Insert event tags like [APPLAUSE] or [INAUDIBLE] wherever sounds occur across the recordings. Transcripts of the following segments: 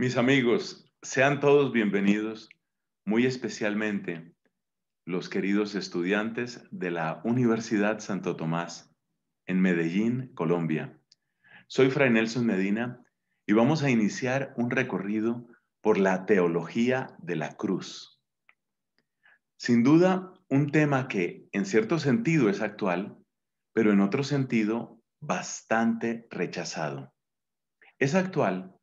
Mis amigos, sean todos bienvenidos, muy especialmente los queridos estudiantes de la Universidad Santo Tomás en Medellín, Colombia. Soy Fray Nelson Medina y vamos a iniciar un recorrido por la teología de la cruz. Sin duda, un tema que en cierto sentido es actual, pero en otro sentido bastante rechazado. Es actual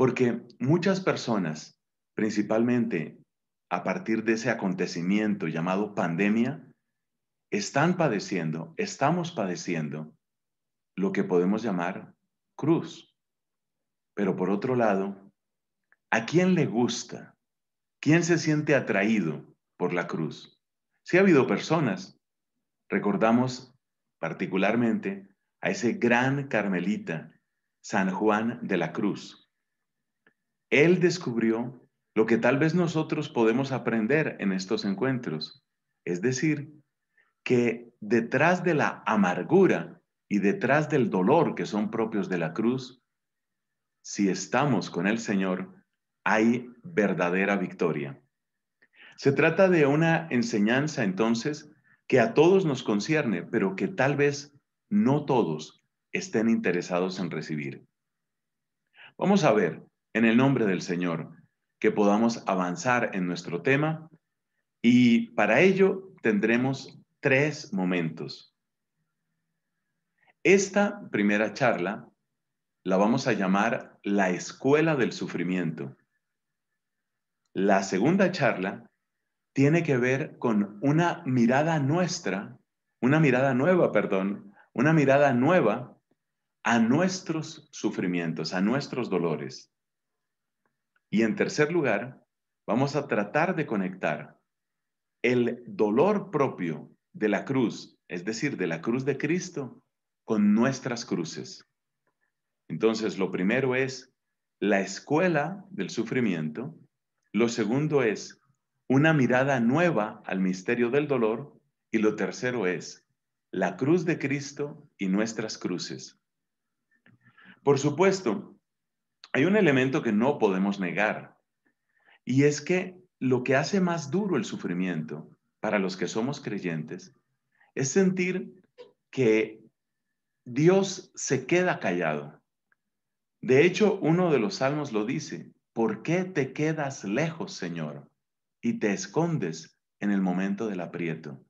porque muchas personas, principalmente a partir de ese acontecimiento llamado pandemia, están padeciendo, estamos padeciendo lo que podemos llamar cruz. Pero por otro lado, ¿a quién le gusta? ¿Quién se siente atraído por la cruz? Si ha habido personas, recordamos particularmente a ese gran carmelita, San Juan de la Cruz, él descubrió lo que tal vez nosotros podemos aprender en estos encuentros, es decir, que detrás de la amargura y detrás del dolor que son propios de la cruz, si estamos con el Señor, hay verdadera victoria. Se trata de una enseñanza entonces que a todos nos concierne, pero que tal vez no todos estén interesados en recibir. Vamos a ver en el nombre del Señor, que podamos avanzar en nuestro tema y para ello tendremos tres momentos. Esta primera charla la vamos a llamar la escuela del sufrimiento. La segunda charla tiene que ver con una mirada nuestra, una mirada nueva, perdón, una mirada nueva a nuestros sufrimientos, a nuestros dolores. Y en tercer lugar, vamos a tratar de conectar el dolor propio de la cruz, es decir, de la cruz de Cristo, con nuestras cruces. Entonces, lo primero es la escuela del sufrimiento. Lo segundo es una mirada nueva al misterio del dolor. Y lo tercero es la cruz de Cristo y nuestras cruces. Por supuesto, hay un elemento que no podemos negar, y es que lo que hace más duro el sufrimiento para los que somos creyentes es sentir que Dios se queda callado. De hecho, uno de los salmos lo dice, ¿por qué te quedas lejos, Señor, y te escondes en el momento del aprieto?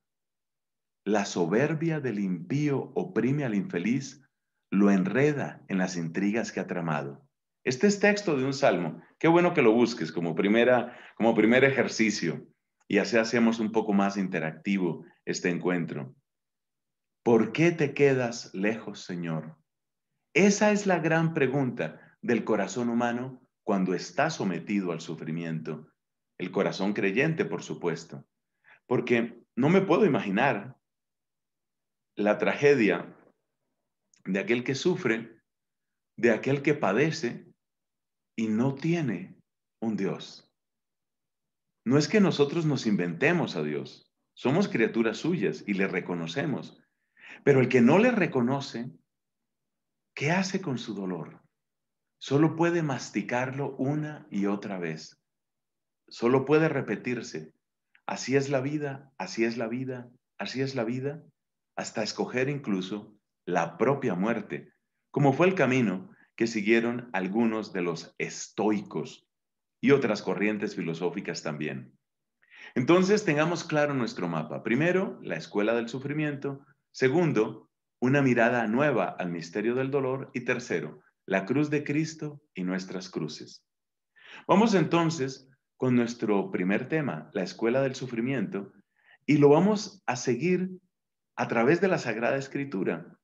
La soberbia del impío oprime al infeliz, lo enreda en las intrigas que ha tramado. Este es texto de un salmo. Qué bueno que lo busques como, primera, como primer ejercicio y así hacemos un poco más interactivo este encuentro. ¿Por qué te quedas lejos, Señor? Esa es la gran pregunta del corazón humano cuando está sometido al sufrimiento. El corazón creyente, por supuesto. Porque no me puedo imaginar la tragedia de aquel que sufre, de aquel que padece y no tiene un Dios. No es que nosotros nos inventemos a Dios, somos criaturas suyas y le reconocemos, pero el que no le reconoce, ¿qué hace con su dolor? Solo puede masticarlo una y otra vez. Solo puede repetirse, así es la vida, así es la vida, así es la vida, hasta escoger incluso la propia muerte, como fue el camino que siguieron algunos de los estoicos y otras corrientes filosóficas también. Entonces, tengamos claro nuestro mapa. Primero, la escuela del sufrimiento. Segundo, una mirada nueva al misterio del dolor. Y tercero, la cruz de Cristo y nuestras cruces. Vamos entonces con nuestro primer tema, la escuela del sufrimiento, y lo vamos a seguir a través de la Sagrada Escritura.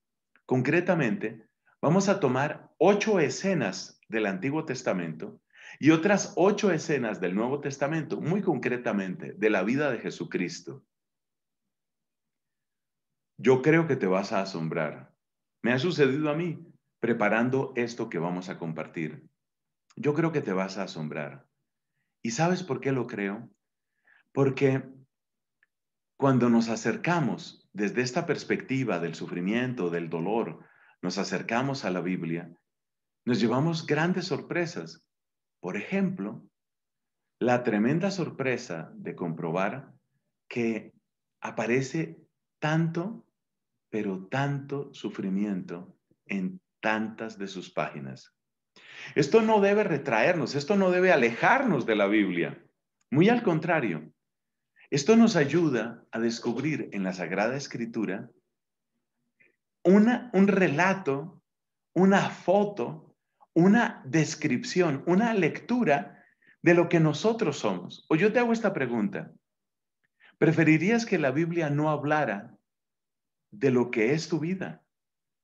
Concretamente, vamos a tomar ocho escenas del Antiguo Testamento y otras ocho escenas del Nuevo Testamento, muy concretamente de la vida de Jesucristo. Yo creo que te vas a asombrar. Me ha sucedido a mí preparando esto que vamos a compartir. Yo creo que te vas a asombrar. ¿Y sabes por qué lo creo? Porque cuando nos acercamos desde esta perspectiva del sufrimiento, del dolor, nos acercamos a la Biblia, nos llevamos grandes sorpresas. Por ejemplo, la tremenda sorpresa de comprobar que aparece tanto, pero tanto sufrimiento en tantas de sus páginas. Esto no debe retraernos, esto no debe alejarnos de la Biblia. Muy al contrario, esto nos ayuda a descubrir en la Sagrada Escritura una, un relato, una foto, una descripción, una lectura de lo que nosotros somos. O yo te hago esta pregunta. ¿Preferirías que la Biblia no hablara de lo que es tu vida?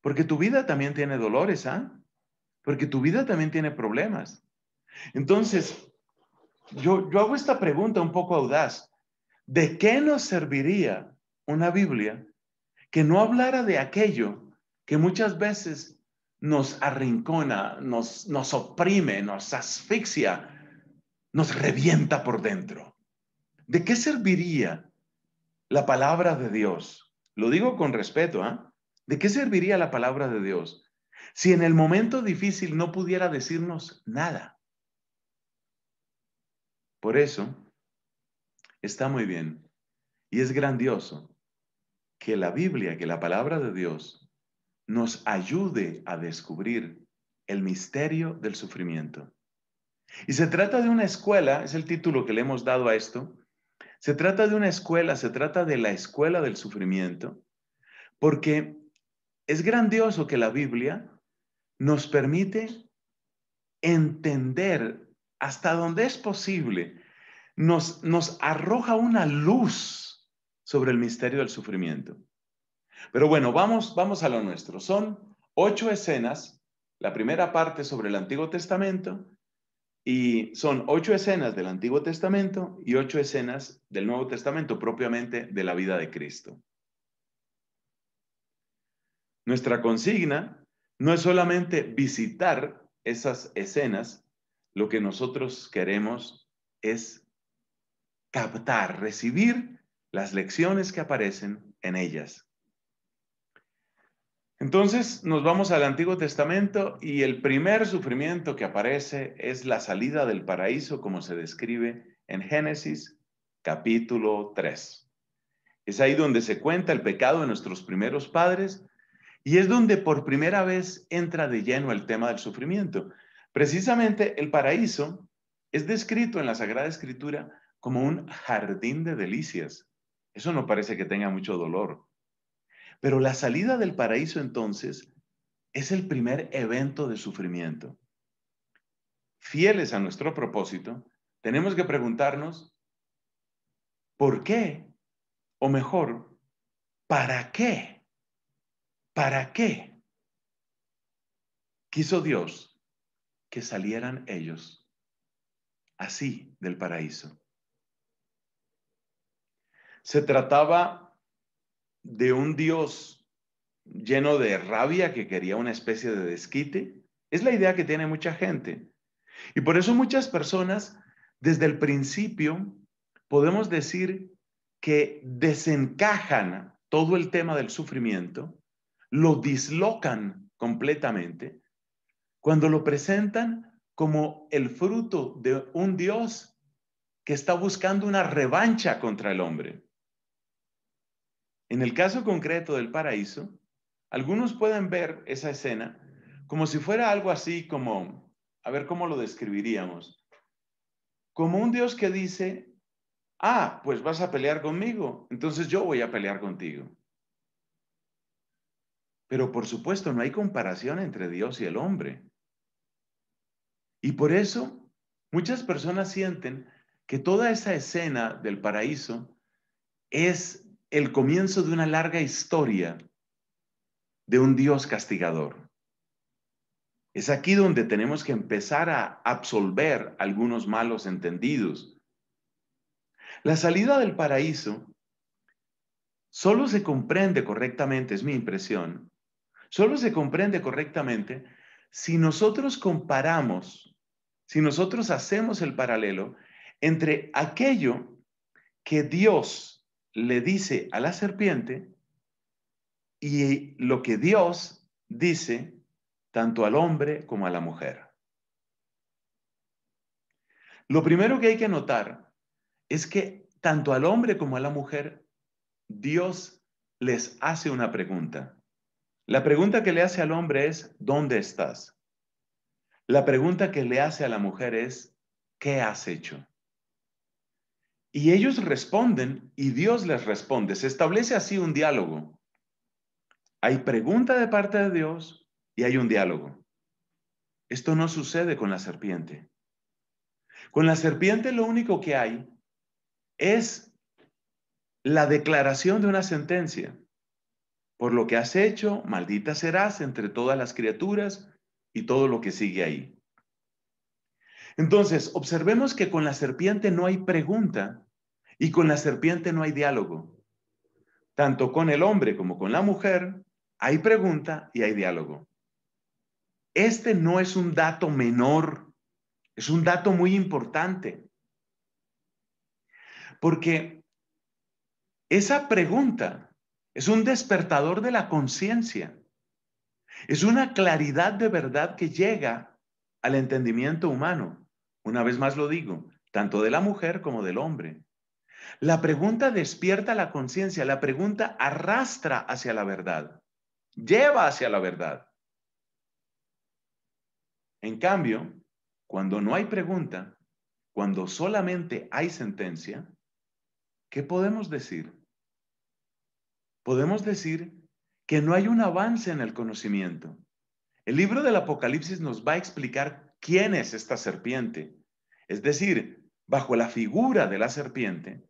Porque tu vida también tiene dolores, ¿ah? Porque tu vida también tiene problemas. Entonces, yo, yo hago esta pregunta un poco audaz. ¿De qué nos serviría una Biblia que no hablara de aquello que muchas veces nos arrincona, nos, nos oprime, nos asfixia, nos revienta por dentro? ¿De qué serviría la palabra de Dios? Lo digo con respeto, ¿ah? ¿De qué serviría la palabra de Dios si en el momento difícil no pudiera decirnos nada? Por eso, está muy bien y es grandioso que la Biblia, que la palabra de Dios, nos ayude a descubrir el misterio del sufrimiento. Y se trata de una escuela, es el título que le hemos dado a esto, se trata de una escuela, se trata de la escuela del sufrimiento, porque es grandioso que la Biblia nos permite entender hasta donde es posible, nos, nos arroja una luz sobre el misterio del sufrimiento. Pero bueno, vamos, vamos a lo nuestro. Son ocho escenas, la primera parte sobre el Antiguo Testamento, y son ocho escenas del Antiguo Testamento y ocho escenas del Nuevo Testamento propiamente de la vida de Cristo. Nuestra consigna no es solamente visitar esas escenas, lo que nosotros queremos es captar, recibir las lecciones que aparecen en ellas. Entonces nos vamos al Antiguo Testamento y el primer sufrimiento que aparece es la salida del paraíso como se describe en Génesis capítulo 3. Es ahí donde se cuenta el pecado de nuestros primeros padres y es donde por primera vez entra de lleno el tema del sufrimiento. Precisamente el paraíso es descrito en la Sagrada Escritura como un jardín de delicias. Eso no parece que tenga mucho dolor. Pero la salida del paraíso entonces es el primer evento de sufrimiento. Fieles a nuestro propósito, tenemos que preguntarnos, ¿por qué? O mejor, ¿para qué? ¿Para qué quiso Dios que salieran ellos así del paraíso? Se trataba de un Dios lleno de rabia que quería una especie de desquite. Es la idea que tiene mucha gente. Y por eso muchas personas, desde el principio, podemos decir que desencajan todo el tema del sufrimiento lo dislocan completamente cuando lo presentan como el fruto de un Dios que está buscando una revancha contra el hombre. En el caso concreto del paraíso, algunos pueden ver esa escena como si fuera algo así como, a ver cómo lo describiríamos, como un Dios que dice, ah, pues vas a pelear conmigo, entonces yo voy a pelear contigo. Pero por supuesto no hay comparación entre Dios y el hombre. Y por eso muchas personas sienten que toda esa escena del paraíso es el comienzo de una larga historia de un Dios castigador. Es aquí donde tenemos que empezar a absolver algunos malos entendidos. La salida del paraíso solo se comprende correctamente, es mi impresión, solo se comprende correctamente si nosotros comparamos, si nosotros hacemos el paralelo entre aquello que Dios le dice a la serpiente y lo que Dios dice tanto al hombre como a la mujer. Lo primero que hay que notar es que tanto al hombre como a la mujer, Dios les hace una pregunta. La pregunta que le hace al hombre es, ¿dónde estás? La pregunta que le hace a la mujer es, ¿qué has hecho? Y ellos responden y Dios les responde. Se establece así un diálogo. Hay pregunta de parte de Dios y hay un diálogo. Esto no sucede con la serpiente. Con la serpiente lo único que hay es la declaración de una sentencia. Por lo que has hecho, maldita serás entre todas las criaturas y todo lo que sigue ahí. Entonces, observemos que con la serpiente no hay pregunta y con la serpiente no hay diálogo. Tanto con el hombre como con la mujer hay pregunta y hay diálogo. Este no es un dato menor, es un dato muy importante. Porque esa pregunta es un despertador de la conciencia. Es una claridad de verdad que llega al entendimiento humano. Una vez más lo digo, tanto de la mujer como del hombre. La pregunta despierta la conciencia, la pregunta arrastra hacia la verdad, lleva hacia la verdad. En cambio, cuando no hay pregunta, cuando solamente hay sentencia, ¿qué podemos decir? Podemos decir que no hay un avance en el conocimiento. El libro del Apocalipsis nos va a explicar quién es esta serpiente. Es decir, bajo la figura de la serpiente,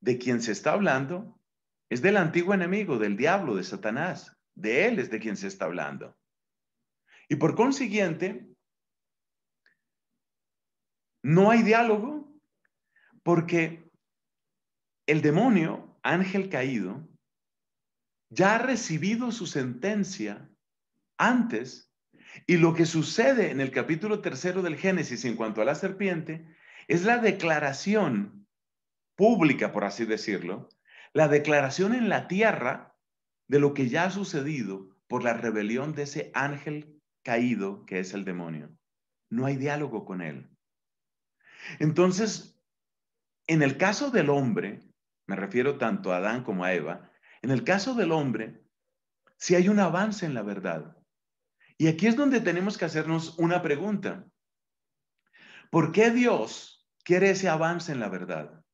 de quien se está hablando, es del antiguo enemigo, del diablo, de Satanás. De él es de quien se está hablando. Y por consiguiente, no hay diálogo porque el demonio, ángel caído, ya ha recibido su sentencia antes y lo que sucede en el capítulo tercero del Génesis en cuanto a la serpiente es la declaración pública, por así decirlo, la declaración en la tierra de lo que ya ha sucedido por la rebelión de ese ángel caído que es el demonio. No hay diálogo con él. Entonces, en el caso del hombre, me refiero tanto a Adán como a Eva, en el caso del hombre, si hay un avance en la verdad. Y aquí es donde tenemos que hacernos una pregunta. ¿Por qué Dios quiere ese avance en la verdad?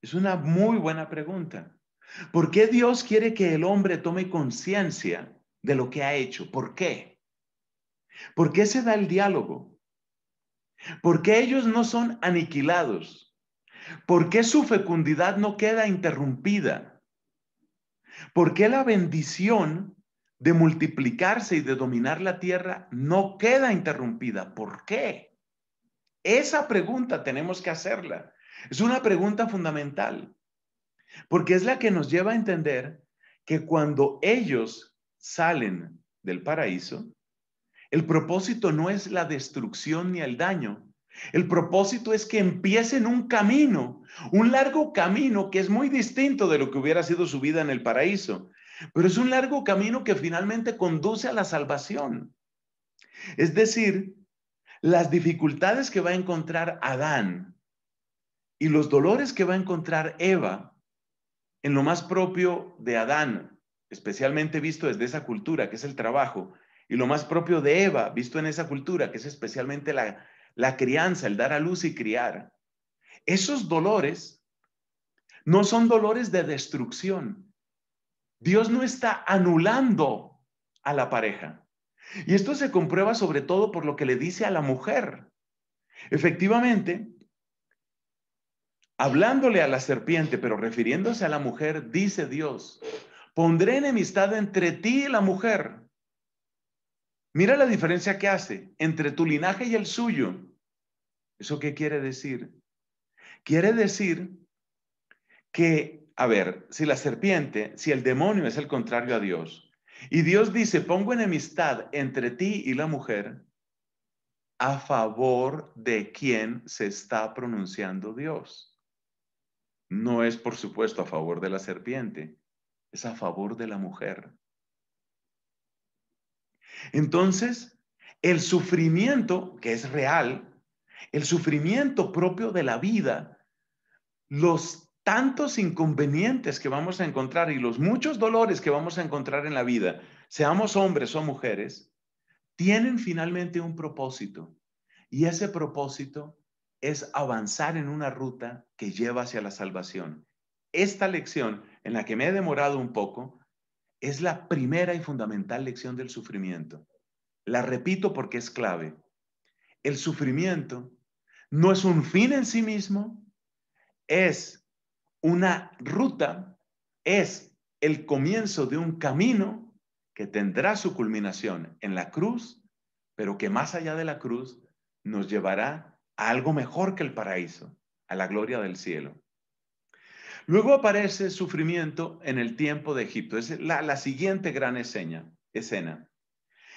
Es una muy buena pregunta. ¿Por qué Dios quiere que el hombre tome conciencia de lo que ha hecho? ¿Por qué? ¿Por qué se da el diálogo? ¿Por qué ellos no son aniquilados? ¿Por qué su fecundidad no queda interrumpida? ¿Por qué la bendición de multiplicarse y de dominar la tierra no queda interrumpida? ¿Por qué? Esa pregunta tenemos que hacerla. Es una pregunta fundamental, porque es la que nos lleva a entender que cuando ellos salen del paraíso, el propósito no es la destrucción ni el daño, el propósito es que empiecen un camino, un largo camino que es muy distinto de lo que hubiera sido su vida en el paraíso, pero es un largo camino que finalmente conduce a la salvación. Es decir, las dificultades que va a encontrar Adán y los dolores que va a encontrar Eva en lo más propio de Adán, especialmente visto desde esa cultura que es el trabajo, y lo más propio de Eva, visto en esa cultura que es especialmente la, la crianza, el dar a luz y criar, esos dolores no son dolores de destrucción. Dios no está anulando a la pareja. Y esto se comprueba sobre todo por lo que le dice a la mujer. Efectivamente, hablándole a la serpiente, pero refiriéndose a la mujer, dice Dios, pondré enemistad entre ti y la mujer Mira la diferencia que hace entre tu linaje y el suyo. ¿Eso qué quiere decir? Quiere decir que, a ver, si la serpiente, si el demonio es el contrario a Dios, y Dios dice, pongo enemistad entre ti y la mujer, a favor de quién se está pronunciando Dios. No es, por supuesto, a favor de la serpiente, es a favor de la mujer. Entonces, el sufrimiento, que es real, el sufrimiento propio de la vida, los tantos inconvenientes que vamos a encontrar y los muchos dolores que vamos a encontrar en la vida, seamos hombres o mujeres, tienen finalmente un propósito. Y ese propósito es avanzar en una ruta que lleva hacia la salvación. Esta lección, en la que me he demorado un poco, es la primera y fundamental lección del sufrimiento. La repito porque es clave. El sufrimiento no es un fin en sí mismo, es una ruta, es el comienzo de un camino que tendrá su culminación en la cruz, pero que más allá de la cruz nos llevará a algo mejor que el paraíso, a la gloria del cielo. Luego aparece sufrimiento en el tiempo de Egipto. Es la, siguiente gran escena, escena.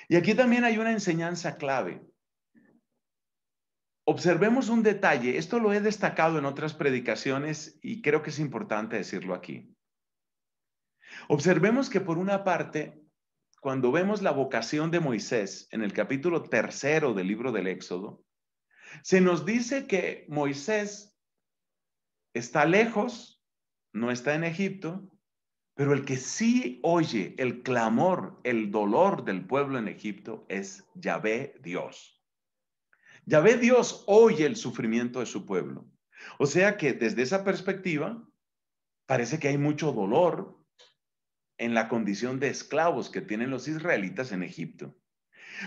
Y aquí también hay una enseñanza clave. Observemos un detalle, esto lo he destacado en otras predicaciones y creo que es importante decirlo aquí. Observemos que por una parte, cuando vemos la vocación de Moisés en el capítulo tercero del libro del Éxodo, se nos dice que Moisés está lejos, no está en Egipto, pero el que sí oye el clamor, el dolor del pueblo en Egipto es Yahvé Dios. Yahvé Dios oye el sufrimiento de su pueblo. O sea que desde esa perspectiva, parece que hay mucho dolor en la condición de esclavos que tienen los israelitas en Egipto.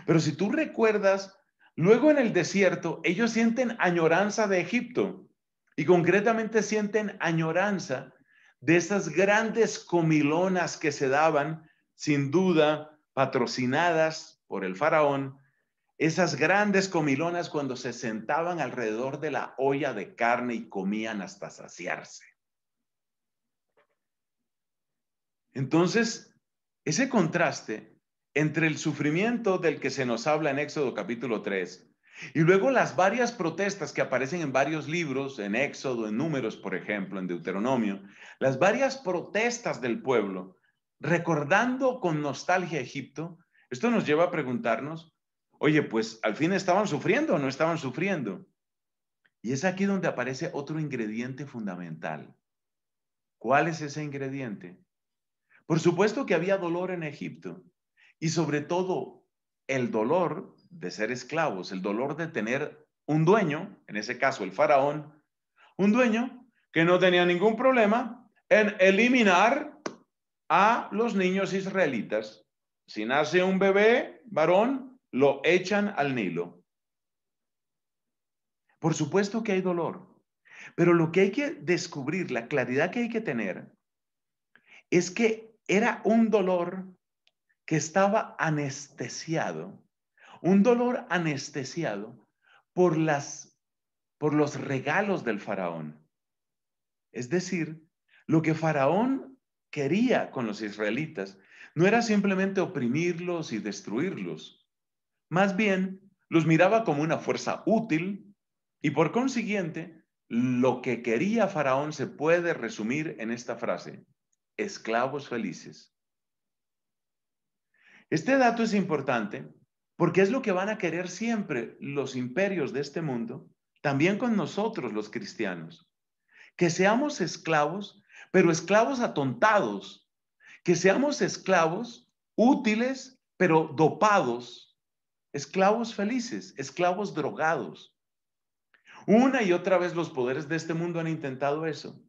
Pero si tú recuerdas, luego en el desierto, ellos sienten añoranza de Egipto y concretamente sienten añoranza de esas grandes comilonas que se daban, sin duda, patrocinadas por el faraón, esas grandes comilonas cuando se sentaban alrededor de la olla de carne y comían hasta saciarse. Entonces, ese contraste entre el sufrimiento del que se nos habla en Éxodo capítulo 3 y luego las varias protestas que aparecen en varios libros, en Éxodo, en Números, por ejemplo, en Deuteronomio, las varias protestas del pueblo, recordando con nostalgia Egipto, esto nos lleva a preguntarnos, Oye, pues al fin estaban sufriendo o no estaban sufriendo. Y es aquí donde aparece otro ingrediente fundamental. ¿Cuál es ese ingrediente? Por supuesto que había dolor en Egipto y sobre todo el dolor de ser esclavos, el dolor de tener un dueño, en ese caso el faraón, un dueño que no tenía ningún problema en eliminar a los niños israelitas. Si nace un bebé varón, lo echan al Nilo. Por supuesto que hay dolor, pero lo que hay que descubrir, la claridad que hay que tener, es que era un dolor que estaba anestesiado, un dolor anestesiado por las por los regalos del faraón. Es decir, lo que faraón quería con los israelitas no era simplemente oprimirlos y destruirlos, más bien, los miraba como una fuerza útil y por consiguiente, lo que quería Faraón se puede resumir en esta frase, esclavos felices. Este dato es importante porque es lo que van a querer siempre los imperios de este mundo, también con nosotros los cristianos. Que seamos esclavos, pero esclavos atontados, que seamos esclavos útiles, pero dopados esclavos felices, esclavos drogados. Una y otra vez los poderes de este mundo han intentado eso.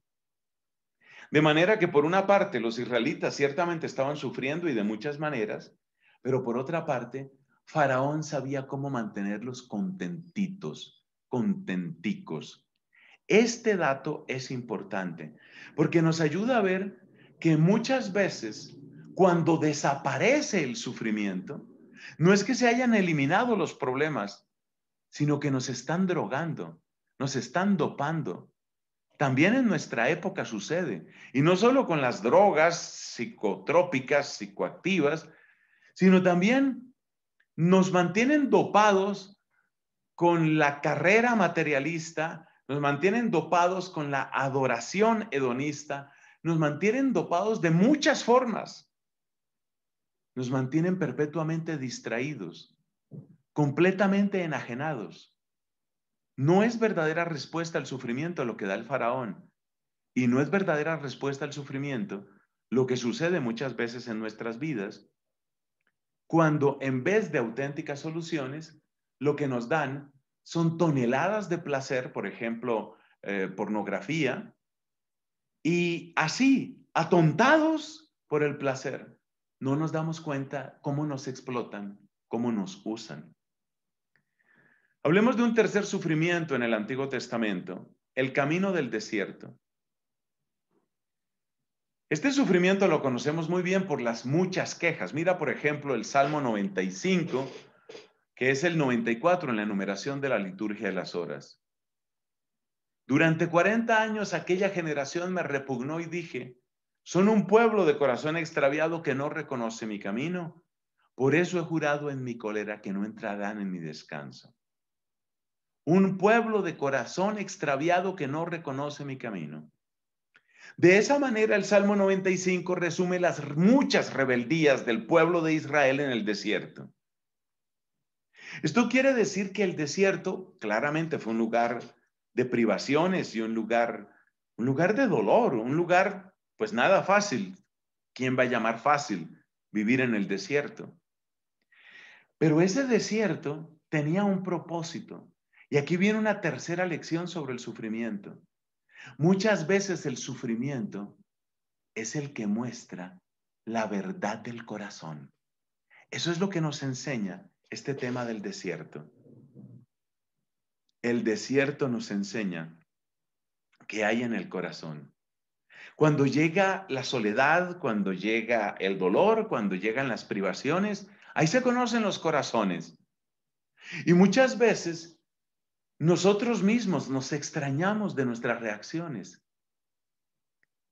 De manera que por una parte los israelitas ciertamente estaban sufriendo y de muchas maneras, pero por otra parte, Faraón sabía cómo mantenerlos contentitos, contenticos. Este dato es importante porque nos ayuda a ver que muchas veces cuando desaparece el sufrimiento, no es que se hayan eliminado los problemas, sino que nos están drogando, nos están dopando. También en nuestra época sucede, y no solo con las drogas psicotrópicas, psicoactivas, sino también nos mantienen dopados con la carrera materialista, nos mantienen dopados con la adoración hedonista, nos mantienen dopados de muchas formas nos mantienen perpetuamente distraídos, completamente enajenados. no es verdadera respuesta al sufrimiento lo que da el faraón. Y no es verdadera respuesta al sufrimiento lo que sucede muchas veces en nuestras vidas, cuando en vez de auténticas soluciones, lo que nos dan son toneladas de placer, por ejemplo, eh, pornografía, y así, atontados por el placer, no nos damos cuenta cómo nos explotan, cómo nos usan. Hablemos de un tercer sufrimiento en el Antiguo Testamento, el camino del desierto. Este sufrimiento lo conocemos muy bien por las muchas quejas. Mira, por ejemplo, el Salmo 95, que es el 94 en la enumeración de la liturgia de las horas. Durante 40 años aquella generación me repugnó y dije, son un pueblo de corazón extraviado que no reconoce mi camino. Por eso he jurado en mi cólera que no entrarán en mi descanso. Un pueblo de corazón extraviado que no reconoce mi camino. De esa manera el Salmo 95 resume las muchas rebeldías del pueblo de Israel en el desierto. Esto quiere decir que el desierto claramente fue un lugar de privaciones y un lugar, un lugar de dolor, un lugar pues nada fácil. ¿Quién va a llamar fácil vivir en el desierto? Pero ese desierto tenía un propósito. Y aquí viene una tercera lección sobre el sufrimiento. Muchas veces el sufrimiento es el que muestra la verdad del corazón. Eso es lo que nos enseña este tema del desierto. El desierto nos enseña que hay en el corazón. Cuando llega la soledad, cuando llega el dolor, cuando llegan las privaciones, ahí se conocen los corazones. Y muchas veces nosotros mismos nos extrañamos de nuestras reacciones.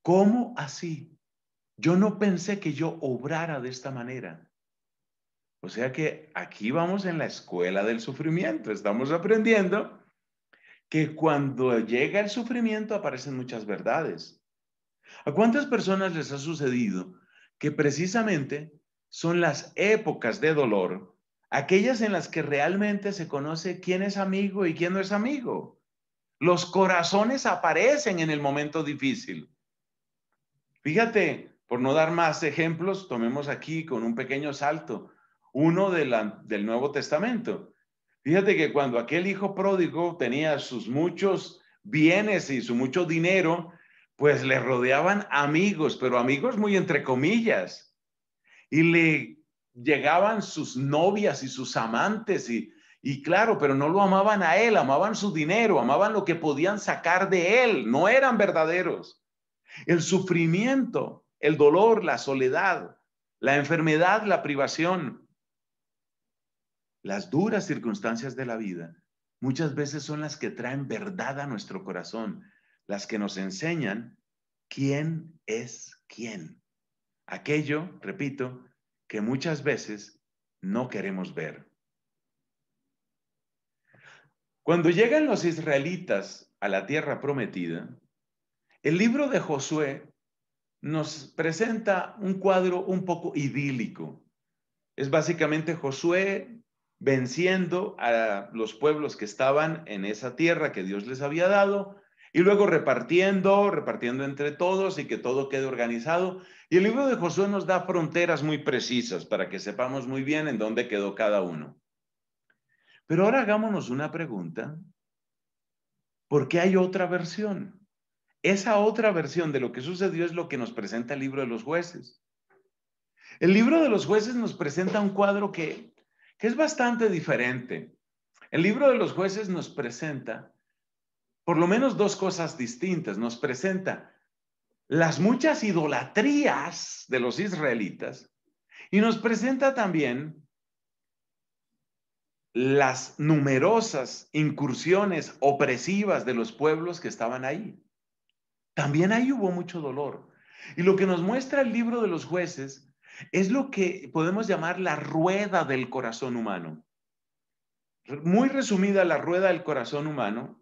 ¿Cómo así? Yo no pensé que yo obrara de esta manera. O sea que aquí vamos en la escuela del sufrimiento. Estamos aprendiendo que cuando llega el sufrimiento aparecen muchas verdades. ¿A cuántas personas les ha sucedido que precisamente son las épocas de dolor aquellas en las que realmente se conoce quién es amigo y quién no es amigo. Los corazones aparecen en el momento difícil. Fíjate, por no dar más ejemplos, tomemos aquí con un pequeño salto uno del Nuevo Testamento. Fíjate que cuando aquel hijo pródigo tenía sus muchos bienes y su mucho dinero, pues le rodeaban amigos, pero amigos muy entre comillas. Y le llegaban sus novias y sus amantes y, y claro, pero no lo amaban a él, amaban su dinero, amaban lo que podían sacar de él, no eran verdaderos. El sufrimiento, el dolor, la soledad, la enfermedad, la privación, las duras circunstancias de la vida, muchas veces son las que traen verdad a nuestro corazón, las que nos enseñan quién es quién. Aquello, repito, que muchas veces no queremos ver. Cuando llegan los israelitas a la tierra prometida, el libro de Josué nos presenta un cuadro un poco idílico. Es básicamente Josué venciendo a los pueblos que estaban en esa tierra que Dios les había dado y luego repartiendo, repartiendo entre todos y que todo quede organizado. Y el libro de Josué nos da fronteras muy precisas para que sepamos muy bien en dónde quedó cada uno. Pero ahora hagámonos una pregunta. ¿Por qué hay otra versión? Esa otra versión de lo que sucedió es lo que nos presenta el libro de los jueces. El libro de los jueces nos presenta un cuadro que, que es bastante diferente. El libro de los jueces nos presenta por lo menos dos cosas distintas. Nos presenta las muchas idolatrías de los israelitas y nos presenta también las numerosas incursiones opresivas de los pueblos que estaban ahí. También ahí hubo mucho dolor. Y lo que nos muestra el libro de los jueces es lo que podemos llamar la rueda del corazón humano. Muy resumida, la rueda del corazón humano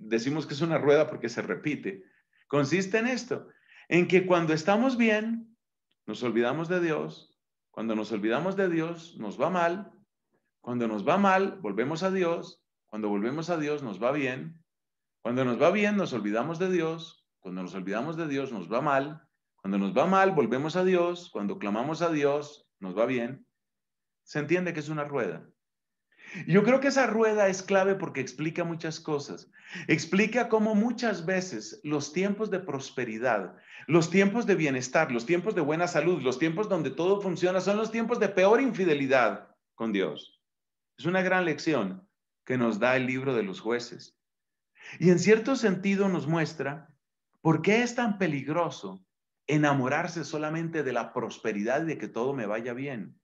decimos que es una rueda porque se repite, consiste en esto, en que cuando estamos bien, nos olvidamos de Dios, cuando nos olvidamos de Dios, nos va mal, cuando nos va mal, volvemos a Dios, Cuando volvemos a Dios nos va bien. Cuando nos va bien nos olvidamos de Dios. Cuando nos olvidamos de Dios nos va mal. Cuando nos va mal volvemos a Dios. Cuando clamamos a Dios nos va bien. Se entiende que es una rueda. Yo creo que esa rueda es clave porque explica muchas cosas. Explica cómo muchas veces los tiempos de prosperidad, los tiempos de bienestar, los tiempos de buena salud, los tiempos donde todo funciona, son los tiempos de peor infidelidad con Dios. Es una gran lección que nos da el libro de los jueces. Y en cierto sentido nos muestra por qué es tan peligroso enamorarse solamente de la prosperidad y de que todo me vaya bien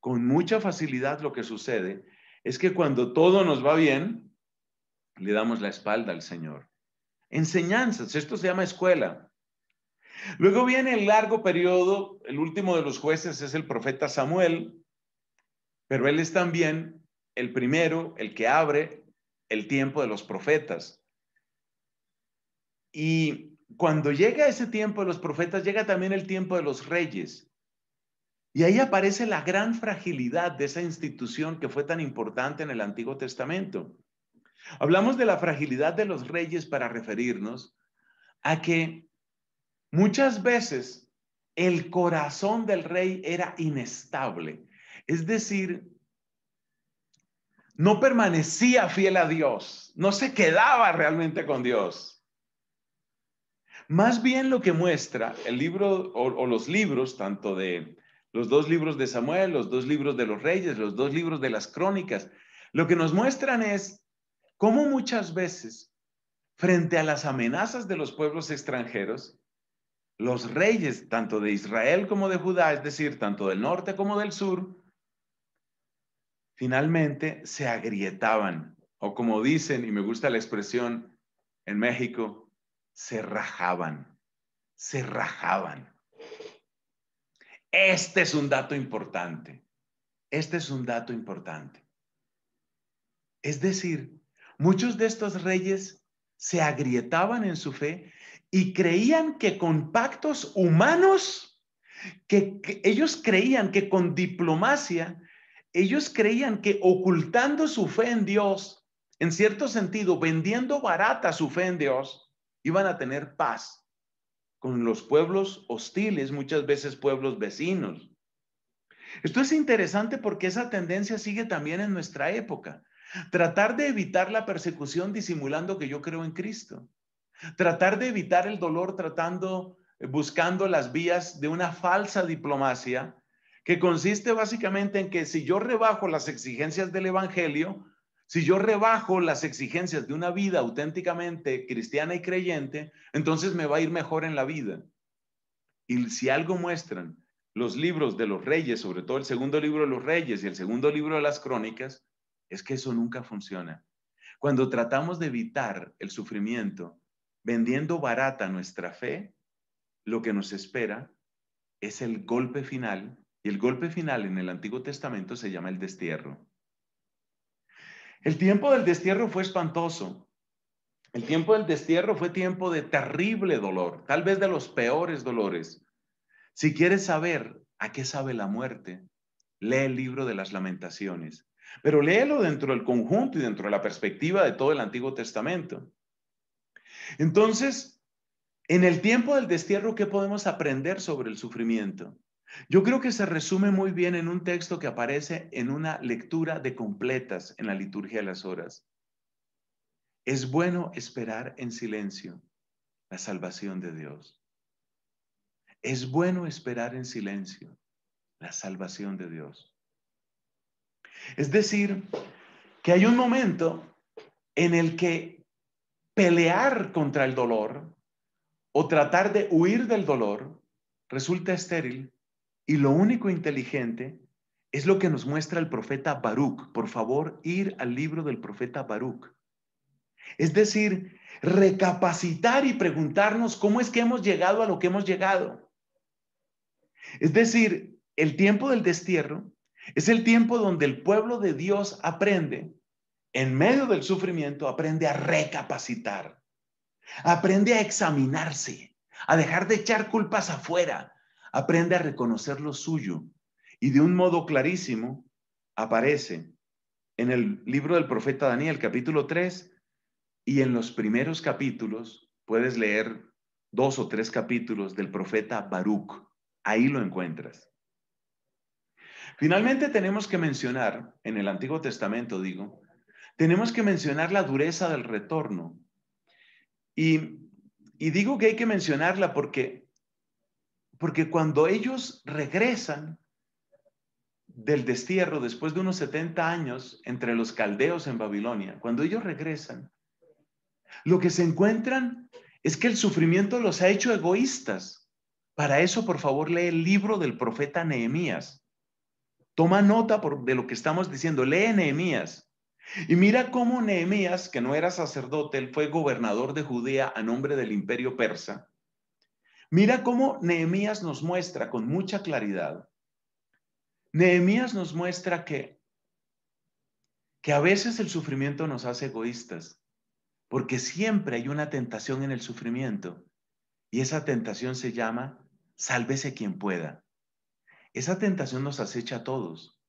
con mucha facilidad lo que sucede es que cuando todo nos va bien, le damos la espalda al Señor. Enseñanzas, esto se llama escuela. Luego viene el largo periodo, el último de los jueces es el profeta Samuel, pero él es también el primero, el que abre el tiempo de los profetas. Y cuando llega ese tiempo de los profetas, llega también el tiempo de los reyes. Y ahí aparece la gran fragilidad de esa institución que fue tan importante en el Antiguo Testamento. Hablamos de la fragilidad de los reyes para referirnos a que muchas veces el corazón del rey era inestable. Es decir, no permanecía fiel a Dios, no se quedaba realmente con Dios. Más bien lo que muestra el libro o, los libros, tanto de los dos libros de Samuel, los dos libros de los reyes, los dos libros de las crónicas, lo que nos muestran es cómo muchas veces, frente a las amenazas de los pueblos extranjeros, los reyes, tanto de Israel como de Judá, es decir, tanto del norte como del sur, finalmente se agrietaban, o como dicen, y me gusta la expresión en México, se rajaban, se rajaban. Este es un dato importante. Este es un dato importante. Es decir, muchos de estos reyes se agrietaban en su fe y creían que con pactos humanos, que, ellos creían que con diplomacia, ellos creían que ocultando su fe en Dios, en cierto sentido, vendiendo barata su fe en Dios, iban a tener paz con los pueblos hostiles, muchas veces pueblos vecinos. Esto es interesante porque esa tendencia sigue también en nuestra época. Tratar de evitar la persecución disimulando que yo creo en Cristo. Tratar de evitar el dolor tratando, buscando las vías de una falsa diplomacia que consiste básicamente en que si yo rebajo las exigencias del Evangelio, si yo rebajo las exigencias de una vida auténticamente cristiana y creyente, entonces me va a ir mejor en la vida. Y si algo muestran los libros de los reyes, sobre todo el segundo libro de los reyes y el segundo libro de las crónicas, es que eso nunca funciona. Cuando tratamos de evitar el sufrimiento vendiendo barata nuestra fe, lo que nos espera es el golpe final, y el golpe final en el Antiguo Testamento se llama el destierro. El tiempo del destierro fue espantoso. El tiempo del destierro fue tiempo de terrible dolor, tal vez de los peores dolores. Si quieres saber a qué sabe la muerte, lee el libro de las lamentaciones, pero léelo dentro del conjunto y dentro de la perspectiva de todo el Antiguo Testamento. Entonces, en el tiempo del destierro, ¿qué podemos aprender sobre el sufrimiento? Yo creo que se resume muy bien en un texto que aparece en una lectura de completas en la liturgia de las horas. Es bueno esperar en silencio la salvación de Dios. Es bueno esperar en silencio la salvación de Dios. Es decir, que hay un momento en el que pelear contra el dolor o tratar de huir del dolor resulta estéril y lo único inteligente es lo que nos muestra el profeta Baruch. Por favor, ir al libro del profeta Baruch. Es decir, recapacitar y preguntarnos cómo es que hemos llegado a lo que hemos llegado. Es decir, el tiempo del destierro es el tiempo donde el pueblo de Dios aprende, en medio del sufrimiento, aprende a recapacitar, aprende a examinarse, a dejar de echar culpas afuera, aprende a reconocer lo suyo y de un modo clarísimo aparece en el libro del profeta Daniel, capítulo 3, y en los primeros capítulos puedes leer dos o tres capítulos del profeta Baruch. Ahí lo encuentras. Finalmente tenemos que mencionar, en el Antiguo Testamento digo, tenemos que mencionar la dureza del retorno. Y, y digo que hay que mencionarla porque, porque cuando ellos regresan del destierro después de unos 70 años entre los caldeos en Babilonia, cuando ellos regresan, lo que se encuentran es que el sufrimiento los ha hecho egoístas. Para eso, por favor, lee el libro del profeta Nehemías. Toma nota de lo que estamos diciendo. Lee Nehemías. Y mira cómo Nehemías, que no era sacerdote, él fue gobernador de Judea a nombre del imperio persa. Mira cómo Nehemías nos muestra con mucha claridad. Nehemías nos muestra que, que a veces el sufrimiento nos hace egoístas porque siempre hay una tentación en el sufrimiento y esa tentación se llama sálvese quien pueda. Esa tentación nos acecha a todos.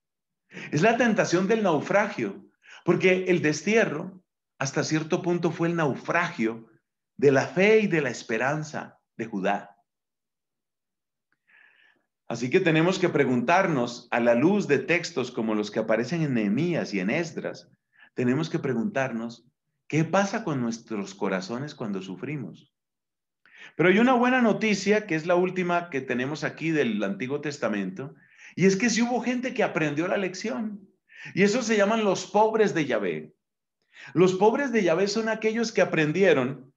Es la tentación del naufragio, porque el destierro hasta cierto punto fue el naufragio de la fe y de la esperanza de Judá. Así que tenemos que preguntarnos a la luz de textos como los que aparecen en Nehemías y en Esdras, tenemos que preguntarnos, ¿Qué pasa con nuestros corazones cuando sufrimos? Pero hay una buena noticia, que es la última que tenemos aquí del Antiguo Testamento, y es que sí hubo gente que aprendió la lección. Y eso se llaman los pobres de Yahvé. Los pobres de Yahvé son aquellos que aprendieron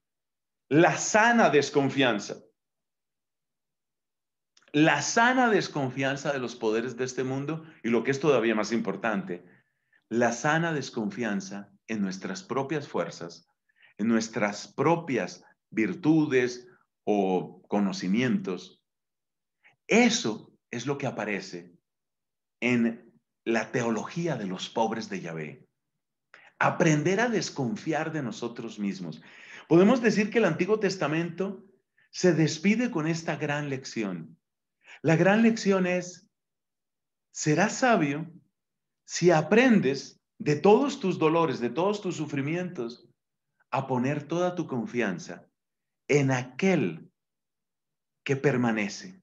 la sana desconfianza. La sana desconfianza de los poderes de este mundo y lo que es todavía más importante, la sana desconfianza en nuestras propias fuerzas, en nuestras propias virtudes o conocimientos. Eso es lo que aparece en la teología de los pobres de Yahvé. Aprender a desconfiar de nosotros mismos. Podemos decir que el Antiguo Testamento se despide con esta gran lección. La gran lección es, serás sabio si aprendes de todos tus dolores, de todos tus sufrimientos, a poner toda tu confianza en aquel que permanece.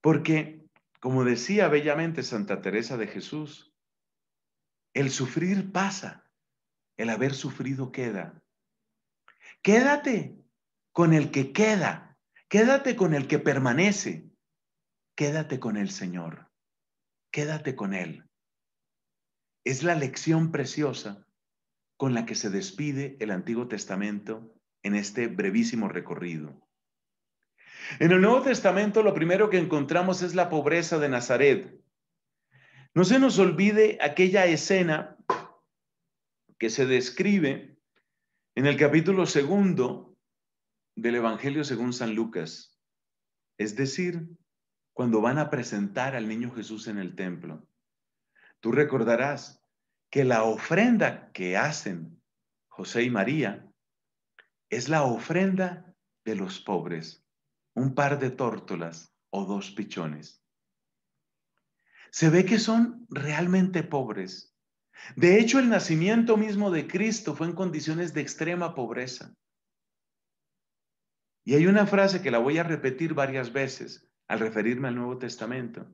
Porque, como decía bellamente Santa Teresa de Jesús, el sufrir pasa, el haber sufrido queda. Quédate con el que queda, quédate con el que permanece, quédate con el Señor, quédate con Él. Es la lección preciosa con la que se despide el Antiguo Testamento en este brevísimo recorrido. En el Nuevo Testamento lo primero que encontramos es la pobreza de Nazaret. No se nos olvide aquella escena que se describe en el capítulo segundo del Evangelio según San Lucas, es decir, cuando van a presentar al niño Jesús en el templo. Tú recordarás que la ofrenda que hacen José y María es la ofrenda de los pobres, un par de tórtolas o dos pichones. Se ve que son realmente pobres. De hecho, el nacimiento mismo de Cristo fue en condiciones de extrema pobreza. Y hay una frase que la voy a repetir varias veces al referirme al Nuevo Testamento.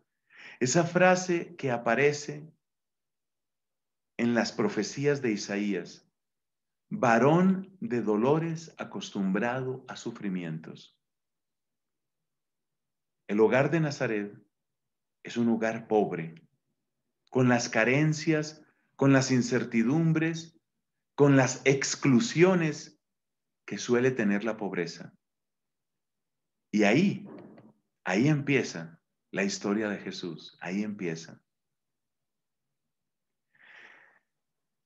Esa frase que aparece en las profecías de Isaías, varón de dolores acostumbrado a sufrimientos. El hogar de Nazaret es un hogar pobre, con las carencias, con las incertidumbres, con las exclusiones que suele tener la pobreza. Y ahí, ahí empieza la historia de Jesús, ahí empieza.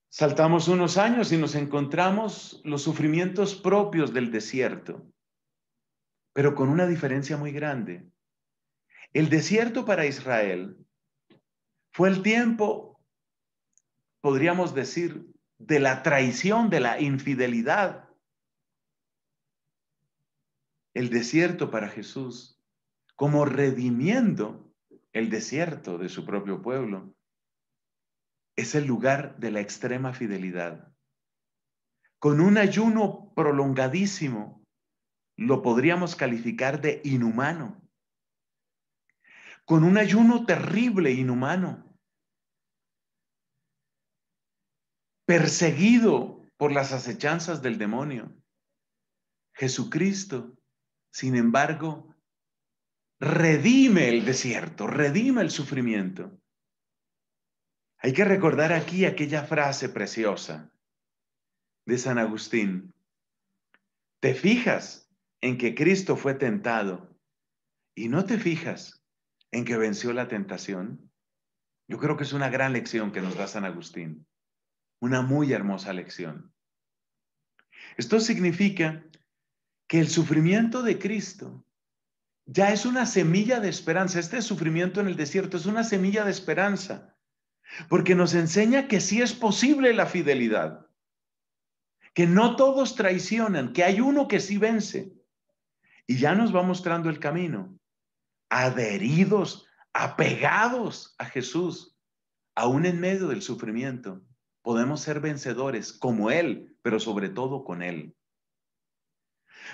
Saltamos unos años y nos encontramos los sufrimientos propios del desierto, pero con una diferencia muy grande. El desierto para Israel fue el tiempo, podríamos decir, de la traición, de la infidelidad. El desierto para Jesús, como redimiendo el desierto de su propio pueblo, es el lugar de la extrema fidelidad. Con un ayuno prolongadísimo, lo podríamos calificar de inhumano. Con un ayuno terrible, inhumano. Perseguido por las acechanzas del demonio. Jesucristo, sin embargo, redime el desierto, redime el sufrimiento. Hay que recordar aquí aquella frase preciosa de San Agustín. Te fijas en que Cristo fue tentado y no te fijas en que venció la tentación. Yo creo que es una gran lección que nos da San Agustín, una muy hermosa lección. Esto significa que el sufrimiento de Cristo ya es una semilla de esperanza. Este sufrimiento en el desierto es una semilla de esperanza, porque nos enseña que sí es posible la fidelidad, que no todos traicionan, que hay uno que sí vence. Y ya nos va mostrando el camino, adheridos, apegados a Jesús, aún en medio del sufrimiento. Podemos ser vencedores como Él, pero sobre todo con Él.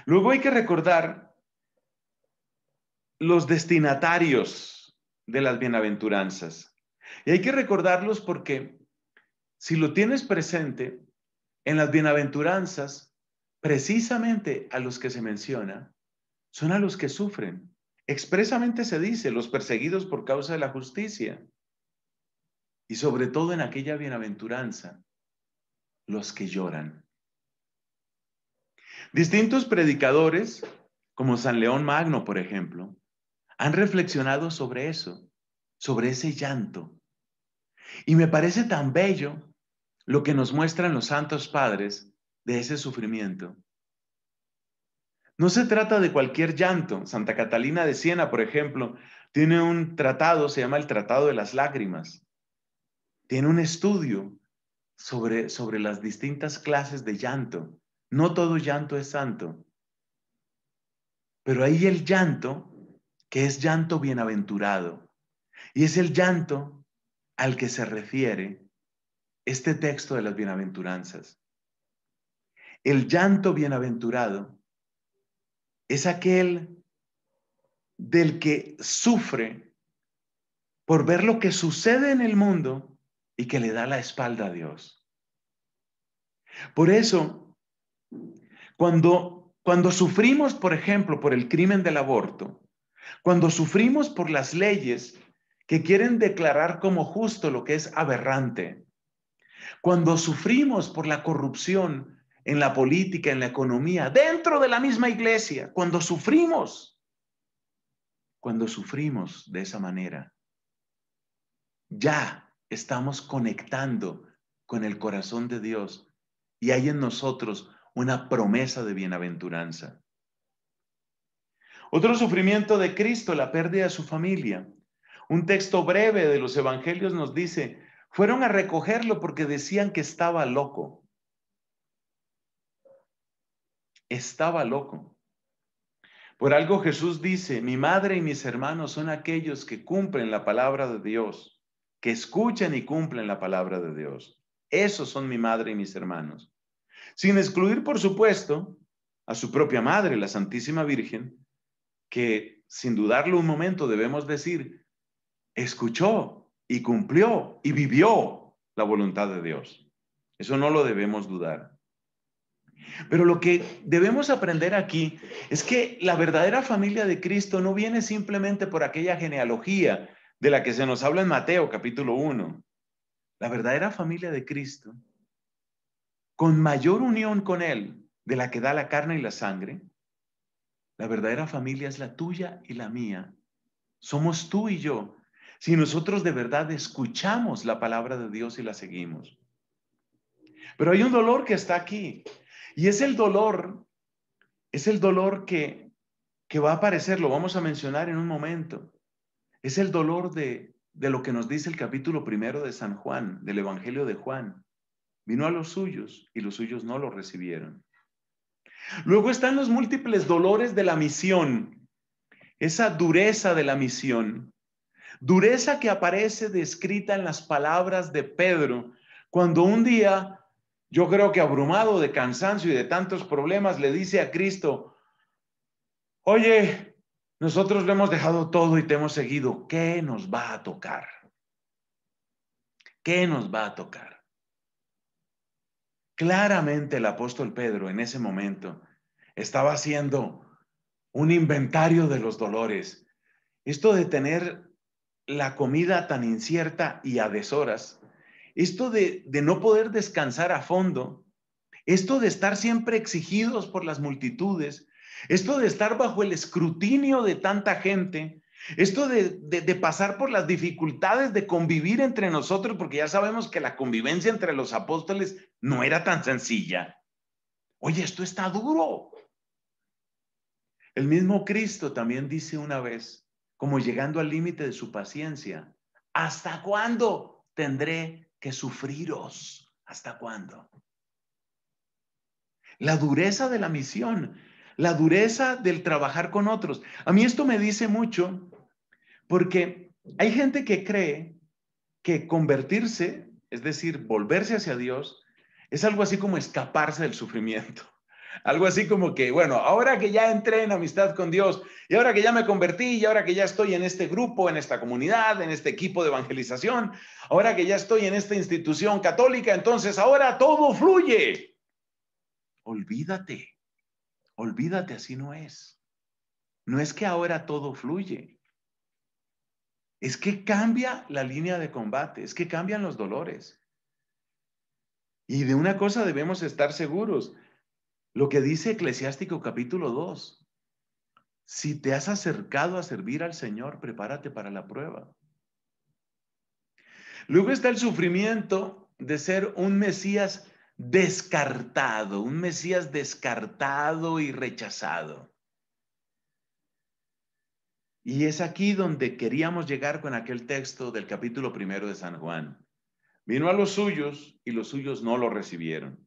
Luego hay que recordar los destinatarios de las bienaventuranzas. Y hay que recordarlos porque si lo tienes presente, en las bienaventuranzas, precisamente a los que se menciona, son a los que sufren. Expresamente se dice, los perseguidos por causa de la justicia. Y sobre todo en aquella bienaventuranza, los que lloran. Distintos predicadores, como San León Magno, por ejemplo, han reflexionado sobre eso, sobre ese llanto. Y me parece tan bello lo que nos muestran los santos padres de ese sufrimiento. No se trata de cualquier llanto. Santa Catalina de Siena, por ejemplo, tiene un tratado, se llama el Tratado de las Lágrimas. Tiene un estudio sobre, sobre las distintas clases de llanto. No todo llanto es santo. Pero ahí el llanto que es llanto bienaventurado. Y es el llanto al que se refiere este texto de las bienaventuranzas. El llanto bienaventurado es aquel del que sufre por ver lo que sucede en el mundo y que le da la espalda a Dios. Por eso, cuando, cuando sufrimos, por ejemplo, por el crimen del aborto, cuando sufrimos por las leyes que quieren declarar como justo lo que es aberrante, cuando sufrimos por la corrupción en la política, en la economía, dentro de la misma iglesia, cuando sufrimos, cuando sufrimos de esa manera, ya estamos conectando con el corazón de Dios y hay en nosotros una promesa de bienaventuranza. Otro sufrimiento de Cristo, la pérdida de su familia. Un texto breve de los evangelios nos dice, fueron a recogerlo porque decían que estaba loco. Estaba loco. Por algo Jesús dice, mi madre y mis hermanos son aquellos que cumplen la palabra de Dios, que escuchan y cumplen la palabra de Dios. Esos son mi madre y mis hermanos. Sin excluir, por supuesto, a su propia madre, la Santísima Virgen, que sin dudarlo un momento debemos decir, escuchó y cumplió y vivió la voluntad de Dios. Eso no lo debemos dudar. Pero lo que debemos aprender aquí es que la verdadera familia de Cristo no viene simplemente por aquella genealogía de la que se nos habla en Mateo capítulo 1. La verdadera familia de Cristo, con mayor unión con Él de la que da la carne y la sangre, la verdadera familia es la tuya y la mía. Somos tú y yo. Si nosotros de verdad escuchamos la palabra de Dios y la seguimos. Pero hay un dolor que está aquí. Y es el dolor, es el dolor que, que va a aparecer, lo vamos a mencionar en un momento. Es el dolor de, de lo que nos dice el capítulo primero de San Juan, del Evangelio de Juan. Vino a los suyos y los suyos no lo recibieron. Luego están los múltiples dolores de la misión, esa dureza de la misión, Dureza que aparece descrita en las palabras de Pedro cuando un día, yo creo que abrumado de cansancio y de tantos problemas, le dice a Cristo, oye, nosotros lo hemos dejado todo y te hemos seguido, ¿qué nos va a tocar? ¿Qué nos va a tocar? Claramente el apóstol Pedro en ese momento estaba haciendo un inventario de los dolores. Esto de tener la comida tan incierta y a deshoras, esto de, de no poder descansar a fondo, esto de estar siempre exigidos por las multitudes, esto de estar bajo el escrutinio de tanta gente, esto de, de, pasar por las dificultades de convivir entre nosotros, porque ya sabemos que la convivencia entre los apóstoles no era tan sencilla. Oye, esto está duro. El mismo Cristo también dice una vez, como llegando al límite de su paciencia, ¿hasta cuándo tendré que sufriros? ¿Hasta cuándo? La dureza de la misión, la dureza del trabajar con otros. A mí esto me dice mucho porque hay gente que cree que convertirse, es decir, volverse hacia Dios, es algo así como escaparse del sufrimiento. [LAUGHS] Algo así como que, bueno, ahora que ya entré en amistad con Dios y ahora que ya me convertí y ahora que ya estoy en este grupo, en esta comunidad, en este equipo de evangelización, ahora que ya estoy en esta institución católica, entonces ahora todo fluye. Olvídate, olvídate, así no es. No es que ahora todo fluye. Es que cambia la línea de combate, es que cambian los dolores. Y de una cosa debemos estar seguros, lo que dice Eclesiástico capítulo 2. Si te has acercado a servir al Señor, prepárate para la prueba. Luego está el sufrimiento de ser un Mesías descartado, un Mesías descartado y rechazado. Y es aquí donde queríamos llegar con aquel texto del capítulo primero de San Juan. Vino a los suyos y los suyos no lo recibieron.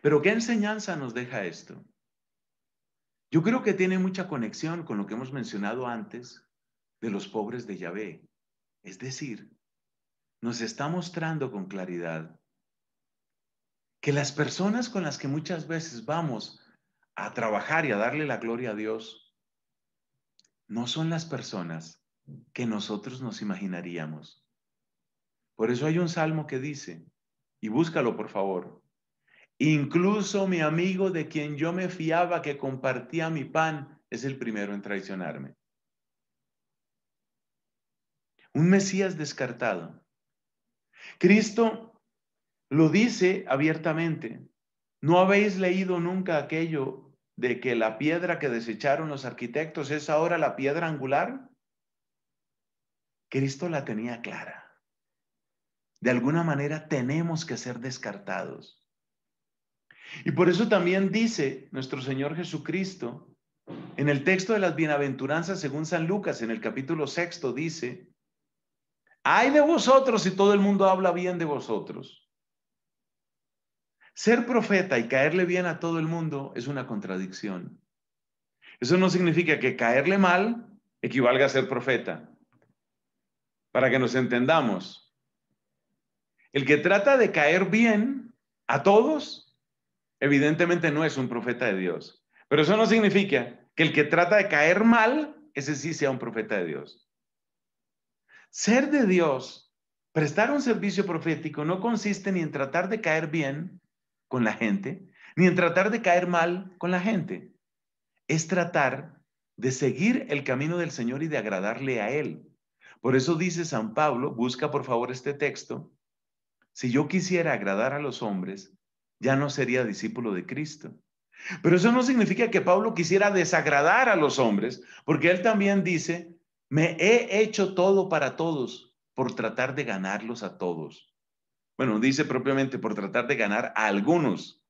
Pero ¿qué enseñanza nos deja esto? Yo creo que tiene mucha conexión con lo que hemos mencionado antes de los pobres de Yahvé. Es decir, nos está mostrando con claridad que las personas con las que muchas veces vamos a trabajar y a darle la gloria a Dios no son las personas que nosotros nos imaginaríamos. Por eso hay un salmo que dice, y búscalo por favor, Incluso mi amigo de quien yo me fiaba que compartía mi pan es el primero en traicionarme. Un Mesías descartado. Cristo lo dice abiertamente. ¿No habéis leído nunca aquello de que la piedra que desecharon los arquitectos es ahora la piedra angular? Cristo la tenía clara. De alguna manera tenemos que ser descartados. Y por eso también dice nuestro Señor Jesucristo, en el texto de las bienaventuranzas según San Lucas, en el capítulo sexto, dice, hay de vosotros si todo el mundo habla bien de vosotros. Ser profeta y caerle bien a todo el mundo es una contradicción. Eso no significa que caerle mal equivalga a ser profeta. Para que nos entendamos, el que trata de caer bien a todos evidentemente no es un profeta de Dios. Pero eso no significa que el que trata de caer mal, ese sí sea un profeta de Dios. Ser de Dios, prestar un servicio profético no consiste ni en tratar de caer bien con la gente, ni en tratar de caer mal con la gente. Es tratar de seguir el camino del Señor y de agradarle a Él. Por eso dice San Pablo, busca por favor este texto, si yo quisiera agradar a los hombres, ya no sería discípulo de Cristo. Pero eso no significa que Pablo quisiera desagradar a los hombres, porque él también dice, me he hecho todo para todos por tratar de ganarlos a todos. Bueno, dice propiamente por tratar de ganar a algunos.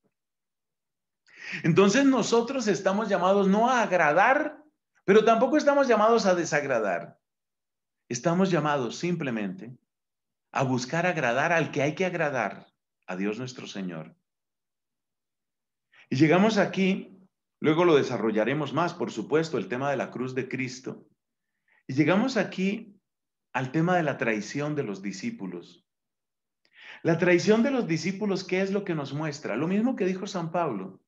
Entonces nosotros estamos llamados no a agradar, pero tampoco estamos llamados a desagradar. Estamos llamados simplemente a buscar agradar al que hay que agradar, a Dios nuestro Señor. Y llegamos aquí, luego lo desarrollaremos más, por supuesto, el tema de la cruz de Cristo. Y llegamos aquí al tema de la traición de los discípulos. La traición de los discípulos, ¿qué es lo que nos muestra? Lo mismo que dijo San Pablo.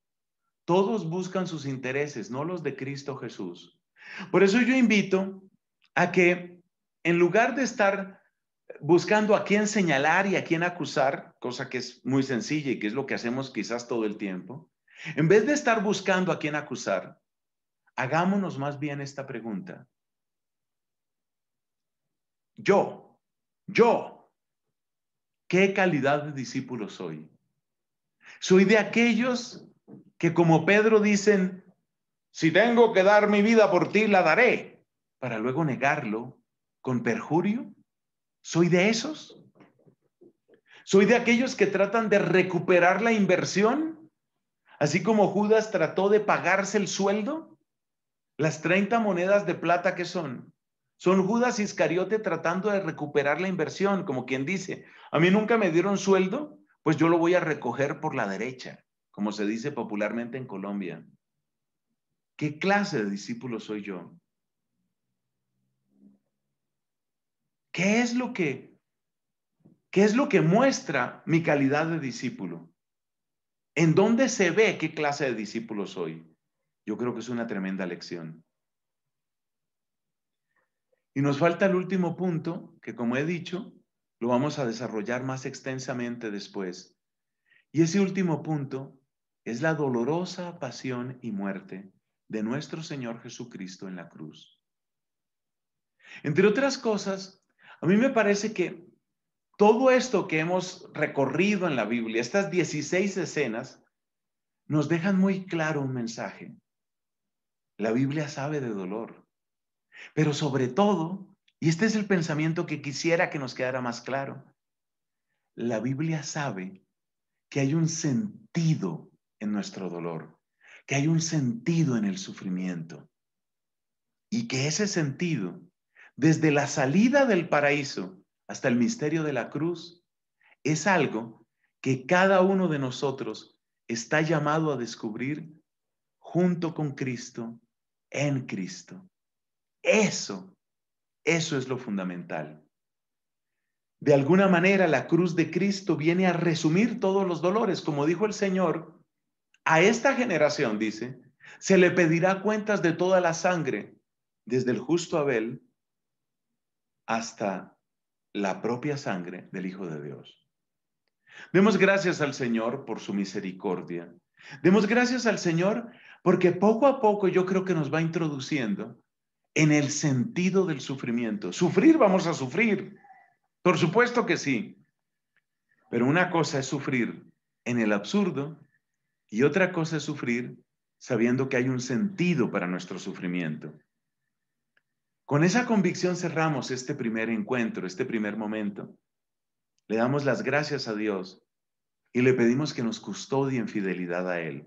Todos buscan sus intereses, no los de Cristo Jesús. Por eso yo invito a que en lugar de estar buscando a quién señalar y a quién acusar, cosa que es muy sencilla y que es lo que hacemos quizás todo el tiempo, en vez de estar buscando a quién acusar, hagámonos más bien esta pregunta. Yo, yo, ¿qué calidad de discípulo soy? Soy de aquellos que como Pedro dicen, si tengo que dar mi vida por ti, la daré, para luego negarlo con perjurio. ¿Soy de esos? ¿Soy de aquellos que tratan de recuperar la inversión? Así como Judas trató de pagarse el sueldo. Las 30 monedas de plata que son. Son Judas Iscariote tratando de recuperar la inversión, como quien dice, a mí nunca me dieron sueldo, pues yo lo voy a recoger por la derecha, como se dice popularmente en Colombia. ¿Qué clase de discípulo soy yo? ¿Qué es lo que, qué es lo que muestra mi calidad de discípulo? ¿En dónde se ve qué clase de discípulo soy? Yo creo que es una tremenda lección. Y nos falta el último punto, que como he dicho, lo vamos a desarrollar más extensamente después. Y ese último punto es la dolorosa pasión y muerte de nuestro Señor Jesucristo en la cruz. Entre otras cosas, a mí me parece que todo esto que hemos recorrido en la Biblia, estas 16 escenas, nos dejan muy claro un mensaje. La Biblia sabe de dolor, pero sobre todo, y este es el pensamiento que quisiera que nos quedara más claro, la Biblia sabe que hay un sentido en nuestro dolor, que hay un sentido en el sufrimiento y que ese sentido desde la salida del paraíso hasta el misterio de la cruz, es algo que cada uno de nosotros está llamado a descubrir junto con Cristo, en Cristo. Eso, eso es lo fundamental. De alguna manera la cruz de Cristo viene a resumir todos los dolores, como dijo el Señor, a esta generación, dice, se le pedirá cuentas de toda la sangre, desde el justo Abel hasta la propia sangre del Hijo de Dios. Demos gracias al Señor por su misericordia. Demos gracias al Señor porque poco a poco yo creo que nos va introduciendo en el sentido del sufrimiento. Sufrir vamos a sufrir. Por supuesto que sí. Pero una cosa es sufrir en el absurdo y otra cosa es sufrir sabiendo que hay un sentido para nuestro sufrimiento. Con esa convicción cerramos este primer encuentro, este primer momento. Le damos las gracias a Dios y le pedimos que nos custodie en fidelidad a Él.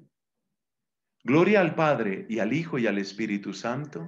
Gloria al Padre y al Hijo y al Espíritu Santo,